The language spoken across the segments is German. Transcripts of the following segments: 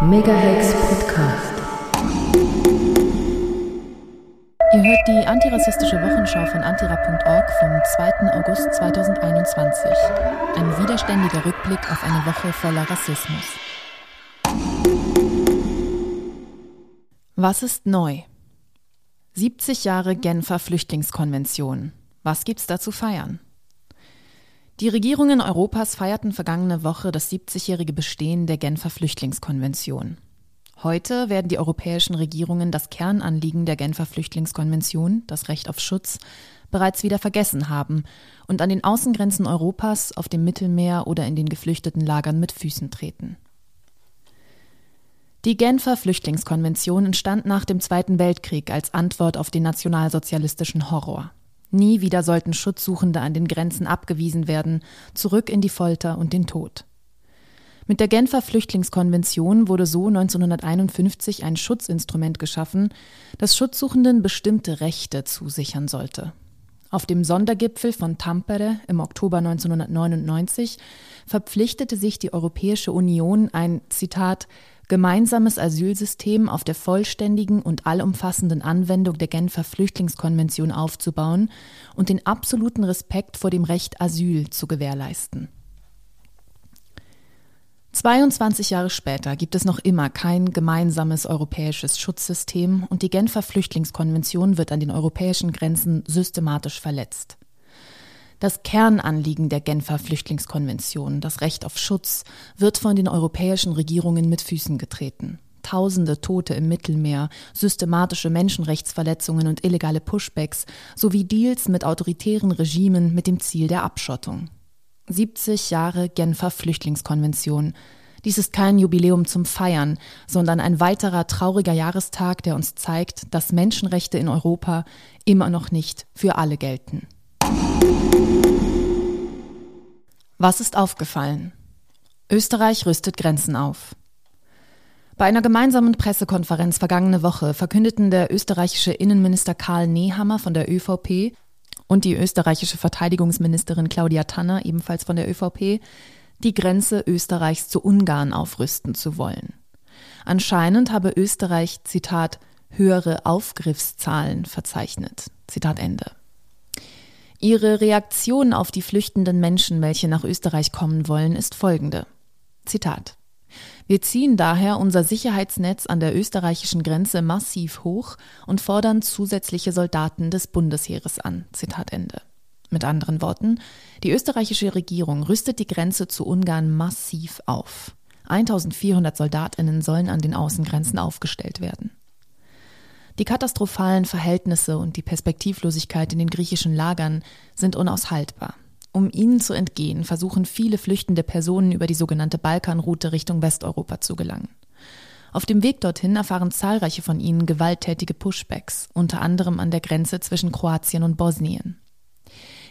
Megahex Podcast. Ihr hört die antirassistische Wochenschau von antira.org vom 2. August 2021. Ein widerständiger Rückblick auf eine Woche voller Rassismus. Was ist neu? 70 Jahre Genfer Flüchtlingskonvention. Was gibt's da zu feiern? Die Regierungen Europas feierten vergangene Woche das 70-jährige Bestehen der Genfer Flüchtlingskonvention. Heute werden die europäischen Regierungen das Kernanliegen der Genfer Flüchtlingskonvention, das Recht auf Schutz, bereits wieder vergessen haben und an den Außengrenzen Europas, auf dem Mittelmeer oder in den geflüchteten Lagern mit Füßen treten. Die Genfer Flüchtlingskonvention entstand nach dem Zweiten Weltkrieg als Antwort auf den nationalsozialistischen Horror. Nie wieder sollten Schutzsuchende an den Grenzen abgewiesen werden, zurück in die Folter und den Tod. Mit der Genfer Flüchtlingskonvention wurde so 1951 ein Schutzinstrument geschaffen, das Schutzsuchenden bestimmte Rechte zusichern sollte. Auf dem Sondergipfel von Tampere im Oktober 1999 verpflichtete sich die Europäische Union, ein Zitat gemeinsames Asylsystem auf der vollständigen und allumfassenden Anwendung der Genfer Flüchtlingskonvention aufzubauen und den absoluten Respekt vor dem Recht Asyl zu gewährleisten. 22 Jahre später gibt es noch immer kein gemeinsames europäisches Schutzsystem und die Genfer Flüchtlingskonvention wird an den europäischen Grenzen systematisch verletzt. Das Kernanliegen der Genfer Flüchtlingskonvention, das Recht auf Schutz, wird von den europäischen Regierungen mit Füßen getreten. Tausende Tote im Mittelmeer, systematische Menschenrechtsverletzungen und illegale Pushbacks sowie Deals mit autoritären Regimen mit dem Ziel der Abschottung. 70 Jahre Genfer Flüchtlingskonvention. Dies ist kein Jubiläum zum Feiern, sondern ein weiterer trauriger Jahrestag, der uns zeigt, dass Menschenrechte in Europa immer noch nicht für alle gelten. Was ist aufgefallen? Österreich rüstet Grenzen auf. Bei einer gemeinsamen Pressekonferenz vergangene Woche verkündeten der österreichische Innenminister Karl Nehammer von der ÖVP und die österreichische Verteidigungsministerin Claudia Tanner, ebenfalls von der ÖVP, die Grenze Österreichs zu Ungarn aufrüsten zu wollen. Anscheinend habe Österreich, Zitat, höhere Aufgriffszahlen verzeichnet. Zitat Ende. Ihre Reaktion auf die flüchtenden Menschen, welche nach Österreich kommen wollen, ist folgende. Zitat. Wir ziehen daher unser Sicherheitsnetz an der österreichischen Grenze massiv hoch und fordern zusätzliche Soldaten des Bundesheeres an. Zitat Ende. Mit anderen Worten, die österreichische Regierung rüstet die Grenze zu Ungarn massiv auf. 1400 Soldatinnen sollen an den Außengrenzen aufgestellt werden. Die katastrophalen Verhältnisse und die Perspektivlosigkeit in den griechischen Lagern sind unaushaltbar. Um ihnen zu entgehen, versuchen viele flüchtende Personen über die sogenannte Balkanroute Richtung Westeuropa zu gelangen. Auf dem Weg dorthin erfahren zahlreiche von ihnen gewalttätige Pushbacks, unter anderem an der Grenze zwischen Kroatien und Bosnien.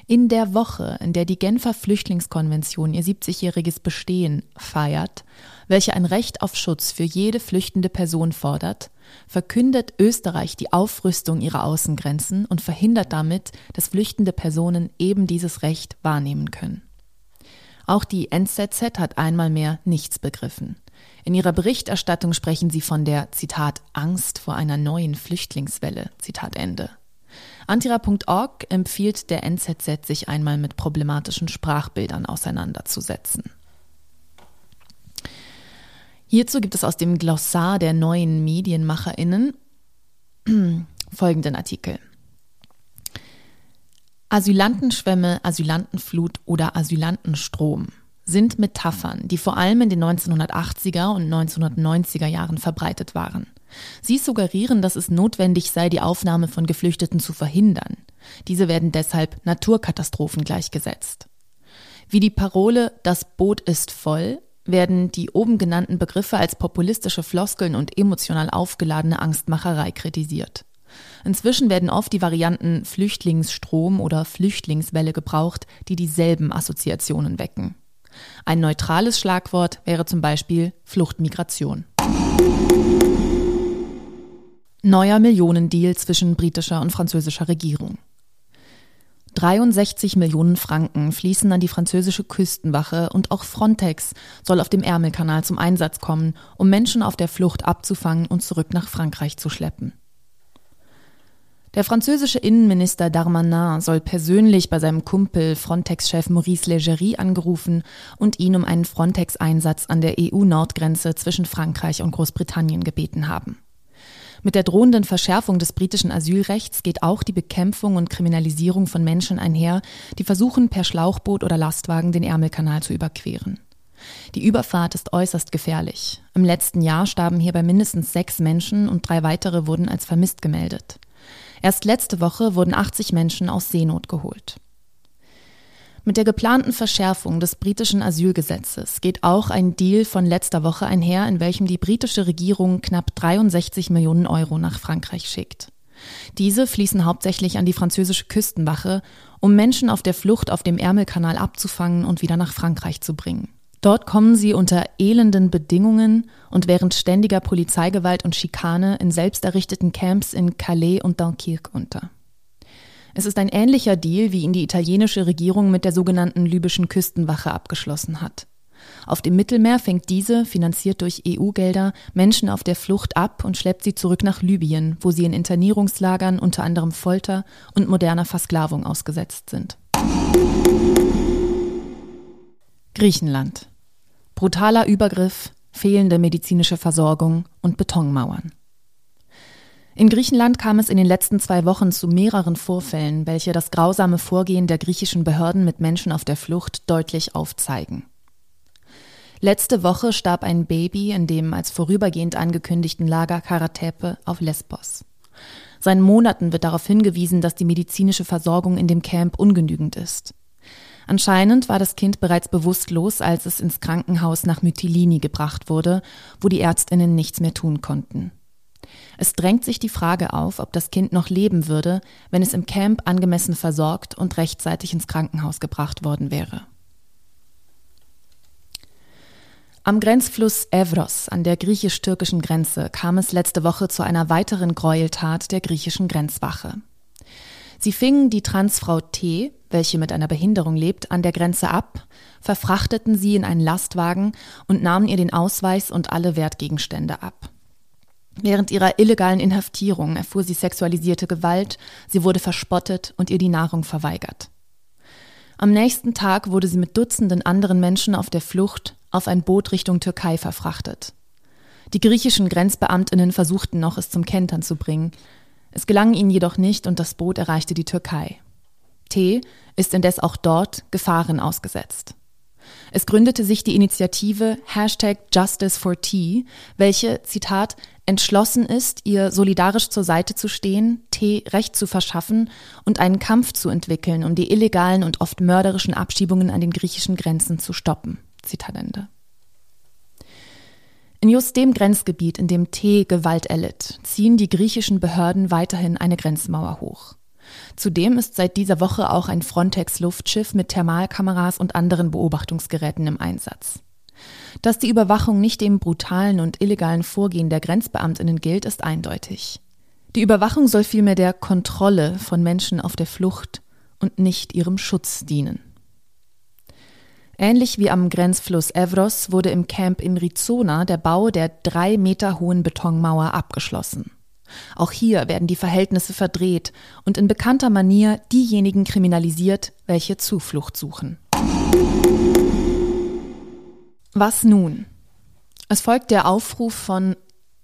In der Woche, in der die Genfer Flüchtlingskonvention ihr 70-jähriges Bestehen feiert, welche ein Recht auf Schutz für jede flüchtende Person fordert, verkündet Österreich die Aufrüstung ihrer Außengrenzen und verhindert damit, dass flüchtende Personen eben dieses Recht wahrnehmen können. Auch die NZZ hat einmal mehr nichts begriffen. In ihrer Berichterstattung sprechen sie von der, Zitat, Angst vor einer neuen Flüchtlingswelle, Zitat Ende. Antira.org empfiehlt der NZZ, sich einmal mit problematischen Sprachbildern auseinanderzusetzen. Hierzu gibt es aus dem Glossar der neuen Medienmacherinnen folgenden Artikel. Asylantenschwämme, Asylantenflut oder Asylantenstrom sind Metaphern, die vor allem in den 1980er und 1990er Jahren verbreitet waren. Sie suggerieren, dass es notwendig sei, die Aufnahme von Geflüchteten zu verhindern. Diese werden deshalb Naturkatastrophen gleichgesetzt. Wie die Parole Das Boot ist voll werden die oben genannten Begriffe als populistische Floskeln und emotional aufgeladene Angstmacherei kritisiert. Inzwischen werden oft die Varianten Flüchtlingsstrom oder Flüchtlingswelle gebraucht, die dieselben Assoziationen wecken. Ein neutrales Schlagwort wäre zum Beispiel Fluchtmigration. Neuer Millionendeal zwischen britischer und französischer Regierung. 63 Millionen Franken fließen an die französische Küstenwache und auch Frontex soll auf dem Ärmelkanal zum Einsatz kommen, um Menschen auf der Flucht abzufangen und zurück nach Frankreich zu schleppen. Der französische Innenminister Darmanin soll persönlich bei seinem Kumpel Frontex-Chef Maurice Legerie angerufen und ihn um einen Frontex-Einsatz an der EU-Nordgrenze zwischen Frankreich und Großbritannien gebeten haben. Mit der drohenden Verschärfung des britischen Asylrechts geht auch die Bekämpfung und Kriminalisierung von Menschen einher, die versuchen, per Schlauchboot oder Lastwagen den Ärmelkanal zu überqueren. Die Überfahrt ist äußerst gefährlich. Im letzten Jahr starben hierbei mindestens sechs Menschen und drei weitere wurden als vermisst gemeldet. Erst letzte Woche wurden 80 Menschen aus Seenot geholt. Mit der geplanten Verschärfung des britischen Asylgesetzes geht auch ein Deal von letzter Woche einher, in welchem die britische Regierung knapp 63 Millionen Euro nach Frankreich schickt. Diese fließen hauptsächlich an die französische Küstenwache, um Menschen auf der Flucht auf dem Ärmelkanal abzufangen und wieder nach Frankreich zu bringen. Dort kommen sie unter elenden Bedingungen und während ständiger Polizeigewalt und Schikane in selbsterrichteten Camps in Calais und Dunkirk unter. Es ist ein ähnlicher Deal, wie ihn die italienische Regierung mit der sogenannten libyschen Küstenwache abgeschlossen hat. Auf dem Mittelmeer fängt diese, finanziert durch EU-Gelder, Menschen auf der Flucht ab und schleppt sie zurück nach Libyen, wo sie in Internierungslagern unter anderem Folter und moderner Versklavung ausgesetzt sind. Griechenland. Brutaler Übergriff, fehlende medizinische Versorgung und Betonmauern. In Griechenland kam es in den letzten zwei Wochen zu mehreren Vorfällen, welche das grausame Vorgehen der griechischen Behörden mit Menschen auf der Flucht deutlich aufzeigen. Letzte Woche starb ein Baby in dem als vorübergehend angekündigten Lager Karatepe auf Lesbos. Seit Monaten wird darauf hingewiesen, dass die medizinische Versorgung in dem Camp ungenügend ist. Anscheinend war das Kind bereits bewusstlos, als es ins Krankenhaus nach Mytilini gebracht wurde, wo die Ärztinnen nichts mehr tun konnten. Es drängt sich die Frage auf, ob das Kind noch leben würde, wenn es im Camp angemessen versorgt und rechtzeitig ins Krankenhaus gebracht worden wäre. Am Grenzfluss Evros an der griechisch-türkischen Grenze kam es letzte Woche zu einer weiteren Gräueltat der griechischen Grenzwache. Sie fingen die Transfrau T, welche mit einer Behinderung lebt, an der Grenze ab, verfrachteten sie in einen Lastwagen und nahmen ihr den Ausweis und alle Wertgegenstände ab. Während ihrer illegalen Inhaftierung erfuhr sie sexualisierte Gewalt, sie wurde verspottet und ihr die Nahrung verweigert. Am nächsten Tag wurde sie mit Dutzenden anderen Menschen auf der Flucht auf ein Boot Richtung Türkei verfrachtet. Die griechischen Grenzbeamtinnen versuchten noch, es zum Kentern zu bringen. Es gelang ihnen jedoch nicht und das Boot erreichte die Türkei. T ist indes auch dort Gefahren ausgesetzt. Es gründete sich die Initiative Hashtag Justice for T, welche, Zitat, entschlossen ist, ihr solidarisch zur Seite zu stehen, T Recht zu verschaffen und einen Kampf zu entwickeln, um die illegalen und oft mörderischen Abschiebungen an den griechischen Grenzen zu stoppen. Zitat Ende. In just dem Grenzgebiet, in dem T Gewalt erlitt, ziehen die griechischen Behörden weiterhin eine Grenzmauer hoch. Zudem ist seit dieser Woche auch ein Frontex-Luftschiff mit Thermalkameras und anderen Beobachtungsgeräten im Einsatz. Dass die Überwachung nicht dem brutalen und illegalen Vorgehen der Grenzbeamtinnen gilt, ist eindeutig. Die Überwachung soll vielmehr der Kontrolle von Menschen auf der Flucht und nicht ihrem Schutz dienen. Ähnlich wie am Grenzfluss Evros wurde im Camp in Rizona der Bau der drei Meter hohen Betonmauer abgeschlossen. Auch hier werden die Verhältnisse verdreht und in bekannter Manier diejenigen kriminalisiert, welche Zuflucht suchen. Was nun? Es folgt der Aufruf von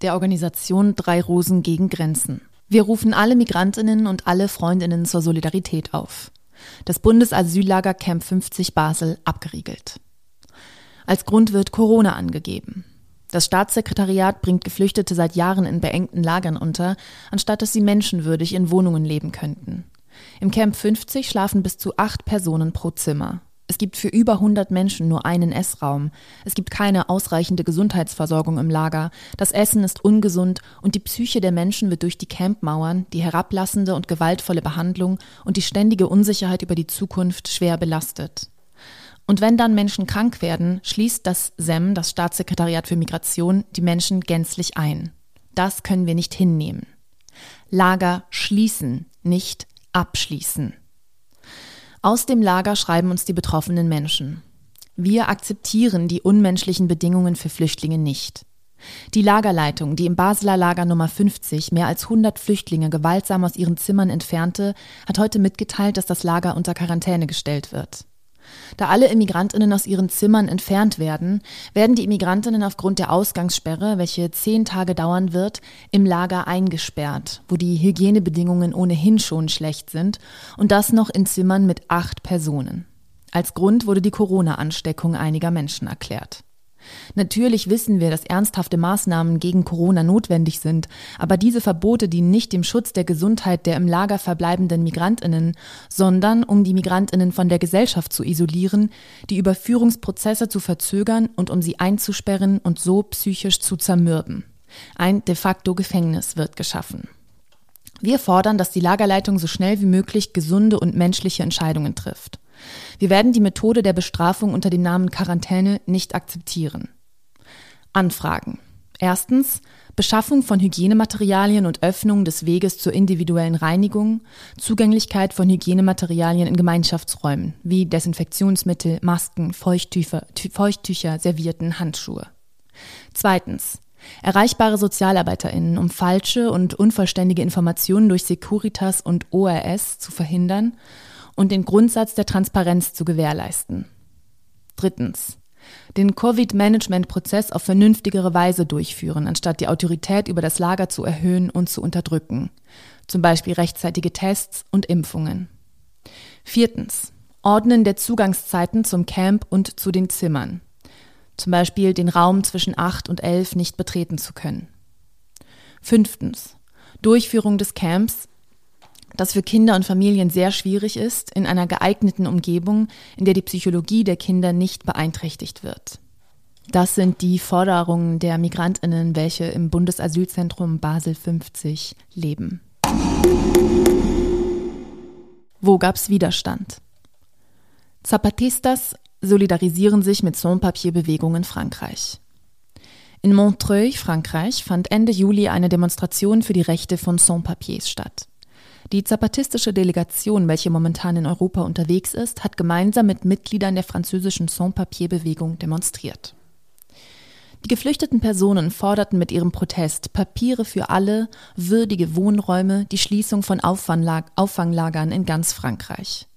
der Organisation Drei Rosen gegen Grenzen. Wir rufen alle Migrantinnen und alle Freundinnen zur Solidarität auf. Das Bundesasyllager Camp 50 Basel abgeriegelt. Als Grund wird Corona angegeben. Das Staatssekretariat bringt Geflüchtete seit Jahren in beengten Lagern unter, anstatt dass sie menschenwürdig in Wohnungen leben könnten. Im Camp 50 schlafen bis zu acht Personen pro Zimmer. Es gibt für über 100 Menschen nur einen Essraum. Es gibt keine ausreichende Gesundheitsversorgung im Lager. Das Essen ist ungesund und die Psyche der Menschen wird durch die Campmauern, die herablassende und gewaltvolle Behandlung und die ständige Unsicherheit über die Zukunft schwer belastet. Und wenn dann Menschen krank werden, schließt das SEM, das Staatssekretariat für Migration, die Menschen gänzlich ein. Das können wir nicht hinnehmen. Lager schließen, nicht abschließen. Aus dem Lager schreiben uns die betroffenen Menschen. Wir akzeptieren die unmenschlichen Bedingungen für Flüchtlinge nicht. Die Lagerleitung, die im Basler Lager Nummer 50 mehr als 100 Flüchtlinge gewaltsam aus ihren Zimmern entfernte, hat heute mitgeteilt, dass das Lager unter Quarantäne gestellt wird. Da alle Immigrantinnen aus ihren Zimmern entfernt werden, werden die Immigrantinnen aufgrund der Ausgangssperre, welche zehn Tage dauern wird, im Lager eingesperrt, wo die Hygienebedingungen ohnehin schon schlecht sind, und das noch in Zimmern mit acht Personen. Als Grund wurde die Corona-Ansteckung einiger Menschen erklärt. Natürlich wissen wir, dass ernsthafte Maßnahmen gegen Corona notwendig sind, aber diese Verbote dienen nicht dem Schutz der Gesundheit der im Lager verbleibenden Migrantinnen, sondern um die Migrantinnen von der Gesellschaft zu isolieren, die Überführungsprozesse zu verzögern und um sie einzusperren und so psychisch zu zermürben. Ein de facto Gefängnis wird geschaffen. Wir fordern, dass die Lagerleitung so schnell wie möglich gesunde und menschliche Entscheidungen trifft. Wir werden die Methode der Bestrafung unter dem Namen Quarantäne nicht akzeptieren. Anfragen. Erstens Beschaffung von Hygienematerialien und Öffnung des Weges zur individuellen Reinigung, Zugänglichkeit von Hygienematerialien in Gemeinschaftsräumen wie Desinfektionsmittel, Masken, Feuchttücher, Feuchttücher Servierten, Handschuhe. Zweitens Erreichbare SozialarbeiterInnen, um falsche und unvollständige Informationen durch Securitas und ORS zu verhindern und den Grundsatz der Transparenz zu gewährleisten. Drittens. Den Covid-Management-Prozess auf vernünftigere Weise durchführen, anstatt die Autorität über das Lager zu erhöhen und zu unterdrücken. Zum Beispiel rechtzeitige Tests und Impfungen. Viertens. Ordnen der Zugangszeiten zum Camp und zu den Zimmern. Zum Beispiel den Raum zwischen acht und elf nicht betreten zu können. Fünftens. Durchführung des Camps das für Kinder und Familien sehr schwierig ist, in einer geeigneten Umgebung, in der die Psychologie der Kinder nicht beeinträchtigt wird. Das sind die Forderungen der Migrantinnen, welche im Bundesasylzentrum Basel 50 leben. Wo gab's Widerstand? Zapatistas solidarisieren sich mit Sans-Papier-Bewegung in Frankreich. In Montreuil, Frankreich, fand Ende Juli eine Demonstration für die Rechte von Sans-Papiers statt. Die zapatistische Delegation, welche momentan in Europa unterwegs ist, hat gemeinsam mit Mitgliedern der französischen Sans-Papier-Bewegung demonstriert. Die geflüchteten Personen forderten mit ihrem Protest Papiere für alle, würdige Wohnräume, die Schließung von Auffanglag Auffanglagern in ganz Frankreich.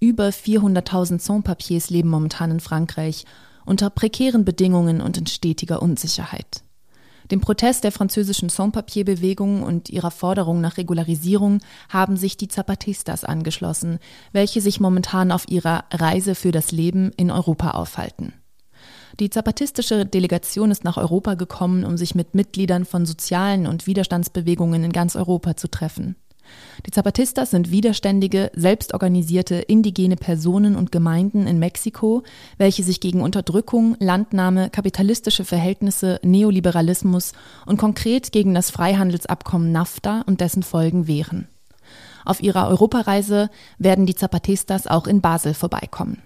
Über 400.000 Sans-Papiers leben momentan in Frankreich unter prekären Bedingungen und in stetiger Unsicherheit. Dem Protest der französischen Sans-Papier-Bewegung und ihrer Forderung nach Regularisierung haben sich die Zapatistas angeschlossen, welche sich momentan auf ihrer Reise für das Leben in Europa aufhalten. Die zapatistische Delegation ist nach Europa gekommen, um sich mit Mitgliedern von sozialen und Widerstandsbewegungen in ganz Europa zu treffen. Die Zapatistas sind widerständige, selbstorganisierte indigene Personen und Gemeinden in Mexiko, welche sich gegen Unterdrückung, Landnahme, kapitalistische Verhältnisse, Neoliberalismus und konkret gegen das Freihandelsabkommen NAFTA und dessen Folgen wehren. Auf ihrer Europareise werden die Zapatistas auch in Basel vorbeikommen.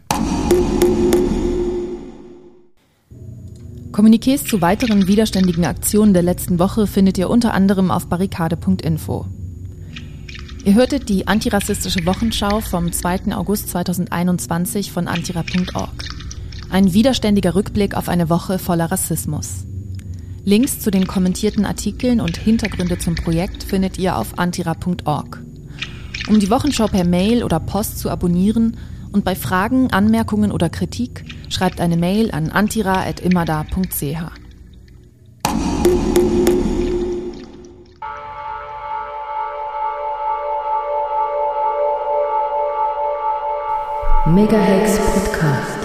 Kommuniqués zu weiteren widerständigen Aktionen der letzten Woche findet ihr unter anderem auf barrikade.info. Ihr hörtet die antirassistische Wochenschau vom 2. August 2021 von antira.org. Ein widerständiger Rückblick auf eine Woche voller Rassismus. Links zu den kommentierten Artikeln und Hintergründe zum Projekt findet ihr auf antira.org. Um die Wochenschau per Mail oder Post zu abonnieren und bei Fragen, Anmerkungen oder Kritik schreibt eine Mail an antira.imada.ch. Megahex Podcast.